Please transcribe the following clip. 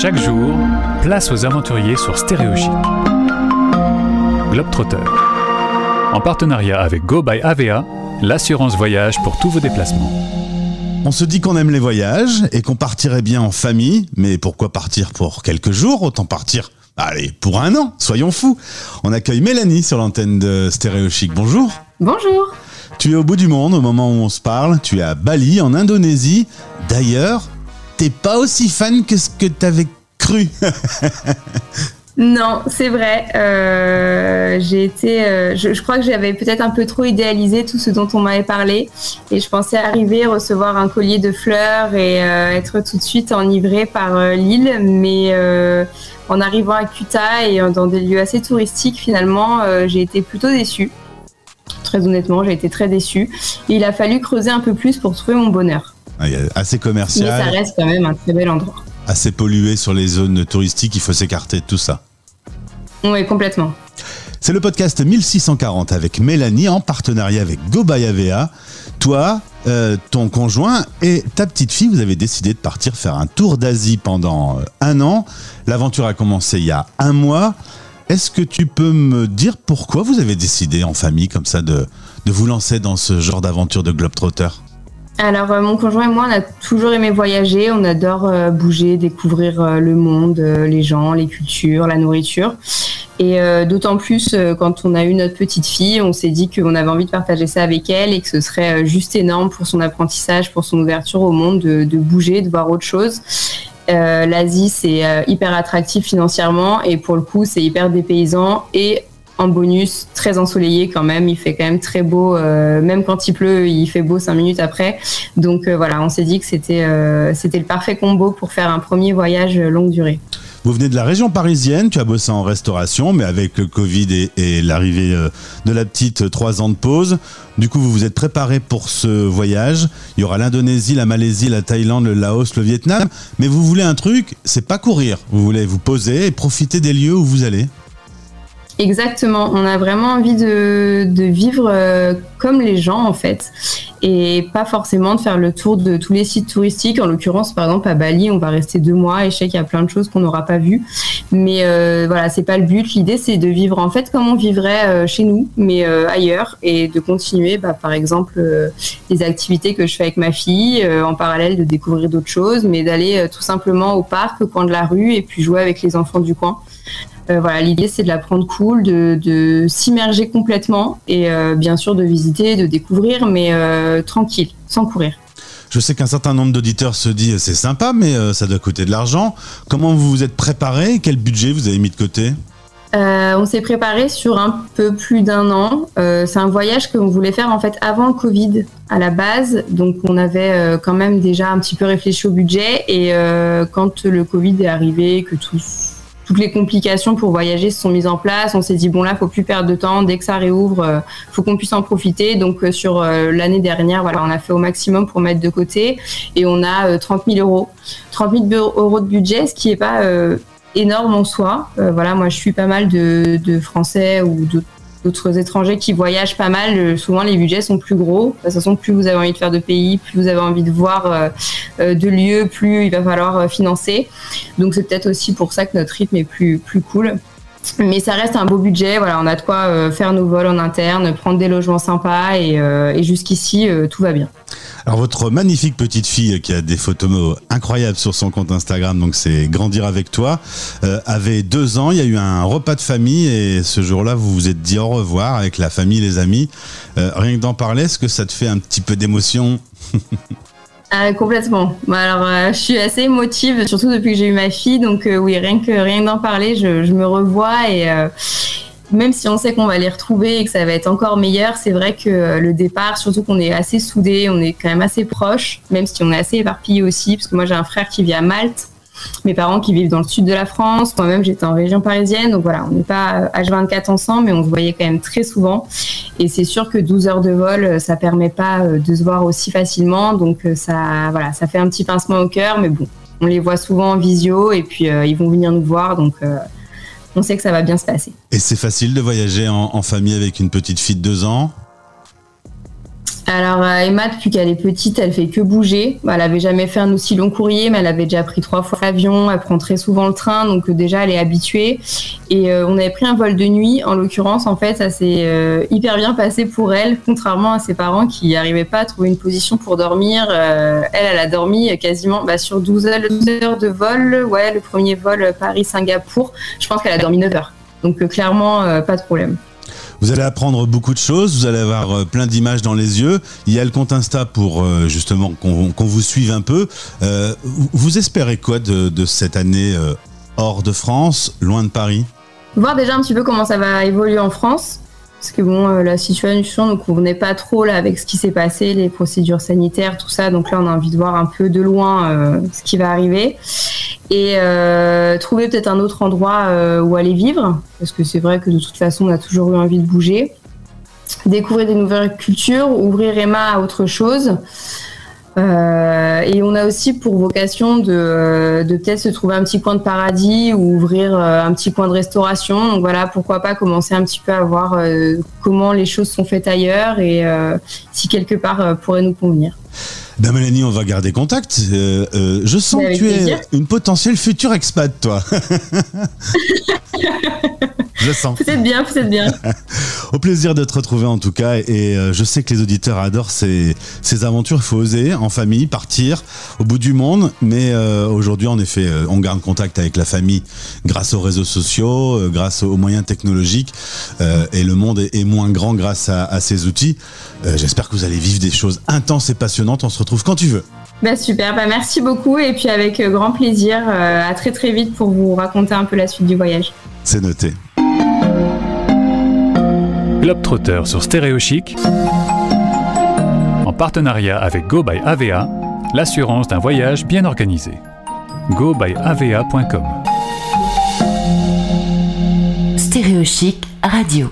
Chaque jour, place aux aventuriers sur Stéréochic. Globetrotter. En partenariat avec Go by AVA, l'assurance voyage pour tous vos déplacements. On se dit qu'on aime les voyages et qu'on partirait bien en famille, mais pourquoi partir pour quelques jours Autant partir, allez, pour un an, soyons fous. On accueille Mélanie sur l'antenne de Stéréochic. Bonjour. Bonjour. Tu es au bout du monde au moment où on se parle, tu es à Bali, en Indonésie. D'ailleurs, t'es pas aussi fan que ce que t'avais cru. Non, c'est vrai. Euh, j'ai été, euh, je, crois que j'avais peut-être un peu trop idéalisé tout ce dont on m'avait parlé, et je pensais arriver recevoir un collier de fleurs et euh, être tout de suite enivrée par l'île, mais en arrivant à Kuta et dans des lieux assez touristiques, finalement, j'ai été plutôt déçue. Très honnêtement, j'ai été très déçue. il a fallu creuser un peu plus pour trouver mon bonheur. Ah, assez commercial. Mais ça reste quand même un très bel endroit. Assez pollué sur les zones touristiques, il faut s'écarter de tout ça. Oui, complètement. C'est le podcast 1640 avec Mélanie en partenariat avec GoBayAVA. Toi, euh, ton conjoint et ta petite fille, vous avez décidé de partir faire un tour d'Asie pendant euh, un an. L'aventure a commencé il y a un mois. Est-ce que tu peux me dire pourquoi vous avez décidé en famille comme ça de, de vous lancer dans ce genre d'aventure de Globetrotter? Alors, euh, mon conjoint et moi, on a toujours aimé voyager. On adore euh, bouger, découvrir euh, le monde, les gens, les cultures, la nourriture. Et d'autant plus quand on a eu notre petite fille, on s'est dit qu'on avait envie de partager ça avec elle et que ce serait juste énorme pour son apprentissage, pour son ouverture au monde, de, de bouger, de voir autre chose. L'Asie, c'est hyper attractif financièrement et pour le coup, c'est hyper dépaysant et en bonus, très ensoleillé quand même. Il fait quand même très beau, euh, même quand il pleut, il fait beau cinq minutes après. Donc euh, voilà, on s'est dit que euh, c'était le parfait combo pour faire un premier voyage longue durée. Vous venez de la région parisienne, tu as bossé en restauration, mais avec le Covid et, l'arrivée de la petite trois ans de pause, du coup vous vous êtes préparé pour ce voyage. Il y aura l'Indonésie, la Malaisie, la Thaïlande, le Laos, le Vietnam, mais vous voulez un truc, c'est pas courir. Vous voulez vous poser et profiter des lieux où vous allez. Exactement, on a vraiment envie de, vivre euh, comme les gens en fait et pas forcément de faire le tour de tous les sites touristiques. En l'occurrence, par exemple à Bali, on va rester deux mois et je sais qu'il y a plein de choses qu'on n'aura pas vues, mais euh, voilà, c'est pas le but. L'idée c'est de vivre en fait comme on vivrait euh, chez nous, mais ailleurs et de continuer, bah, par exemple, les activités que je fais avec ma fille, en parallèle de découvrir d'autres choses, mais d'aller tout simplement au parc, au coin de la rue et puis jouer avec les enfants du coin. Euh, voilà, l'idée c'est de la prendre cool, de, s'immerger complètement et euh, bien sûr de visiter, de découvrir, mais euh, tranquille, sans courir. Je sais qu'un certain nombre d'auditeurs se disent c'est sympa, mais ça doit coûter de l'argent. Comment vous vous êtes préparé Quel budget vous avez mis de côté? On s'est préparé sur un peu plus d'un an. c'est un voyage que qu'on voulait faire en fait avant le Covid à la base, donc on avait quand même déjà un petit peu réfléchi au budget et quand le Covid est arrivé, que tout toutes les complications pour voyager se sont mises en place. On s'est dit bon là, faut plus perdre de temps. Dès que ça réouvre, euh, faut qu'on puisse en profiter. Donc euh, sur euh, l'année dernière, voilà, on a fait au maximum pour mettre de côté et on a 30 000 euros, 30 000 euros de budget, ce qui est pas énorme en soi. voilà, moi je suis pas mal de, de Français ou de d'autres étrangers qui voyagent pas mal, euh, souvent les budgets sont plus gros. De toute façon, plus vous avez envie de faire de pays, plus vous avez envie de voir euh, euh, de lieux, plus il va falloir financer. Donc c'est peut-être aussi pour ça que notre rythme est plus, plus cool. Mais ça reste un beau budget. Voilà, on a de quoi faire nos vols en interne, prendre des logements sympas et, et jusqu'ici tout va bien. Alors votre magnifique petite fille qui a des photos incroyables sur son compte Instagram, donc c'est grandir avec toi, euh, avait deux ans. Il y a eu un repas de famille et ce jour-là vous vous êtes dit au revoir avec la famille, les amis. Euh, rien que d'en parler, est-ce que ça te fait un petit peu d'émotion? Ah, complètement. Alors, euh, je suis assez émotive, surtout depuis que j'ai eu ma fille. Donc, oui, rien que rien d'en parler, je, me revois et, même si on sait qu'on va les retrouver et que ça va être encore meilleur, c'est vrai que euh, le départ, surtout qu'on est assez soudés, on est quand même assez proches, même si on est assez éparpillés aussi, parce que moi j'ai un frère qui vit à Malte, mes parents qui vivent dans le sud de la France, moi-même j'étais en région parisienne, donc voilà, on n'est pas H24 ensemble, mais on se voyait quand même très souvent. Et c'est sûr que 12 heures de vol, euh, ça permet pas euh, de se voir aussi facilement, donc ça, voilà, ça fait un petit pincement au cœur, mais bon, on les voit souvent en visio et puis ils vont venir nous voir, donc on sait que ça va bien se passer. Et c'est facile de voyager en, famille avec une petite fille de deux ans? Alors euh, Emma, depuis qu'elle est petite, elle fait que bouger. Elle avait jamais fait un aussi long courrier, mais elle avait déjà pris trois fois l'avion. Elle prend très souvent le train, donc euh, déjà elle est habituée. Et euh, on avait pris un vol de nuit. En l'occurrence, en fait, ça s'est hyper bien passé pour elle, contrairement à ses parents qui n'arrivaient pas à trouver une position pour dormir. elle, elle a dormi quasiment bah, sur 12 heures, 12 heures de vol. Ouais, le premier vol Paris-Singapour. Je pense qu'elle a dormi 9 heures. Donc clairement, pas de problème. Vous allez apprendre beaucoup de choses, vous allez avoir euh, plein d'images dans les yeux. Il y a le compte Insta pour euh, justement qu'on vous suive un peu. Euh, vous espérez quoi de, cette année hors de France, loin de Paris? Voir déjà un petit peu comment ça va évoluer en France. Parce que bon, la situation ne convenait pas trop là avec ce qui s'est passé, les procédures sanitaires, tout ça. Donc là, on a envie de voir un peu de loin ce qui va arriver et euh, trouver peut-être un autre endroit euh, où aller vivre, parce que c'est vrai que de toute façon, on a toujours eu envie de bouger. Découvrir des nouvelles cultures, ouvrir Emma à autre chose. Euh, et on a aussi pour vocation de, de peut-être se trouver un petit coin de paradis ou ouvrir un petit coin de restauration. Donc voilà, pourquoi pas commencer un petit peu à voir comment les choses sont faites ailleurs et si quelque part pourrait nous convenir. Ben Mélanie, on va garder contact. Euh, euh, je sens que tu es une potentielle future expat, toi. je sens. Vous êtes bien, vous êtes bien. Au plaisir de te retrouver en tout cas. Et euh, je sais que les auditeurs adorent ces, ces aventures. Il faut oser en famille, partir au bout du monde. Mais aujourd'hui, en effet, on garde contact avec la famille grâce aux réseaux sociaux, grâce aux moyens technologiques. et le monde est, moins grand grâce à, à ces outils. J'espère que vous allez vivre des choses intenses et passionnantes. On se retrouve quand tu veux. Bah super, bah merci beaucoup et puis avec euh, grand plaisir, euh, à très très vite pour vous raconter un peu la suite du voyage. C'est noté. Globetrotter sur Stéréo Chic, en partenariat avec Go by AVA, l'assurance d'un voyage bien organisé. Stéréo Chic Radio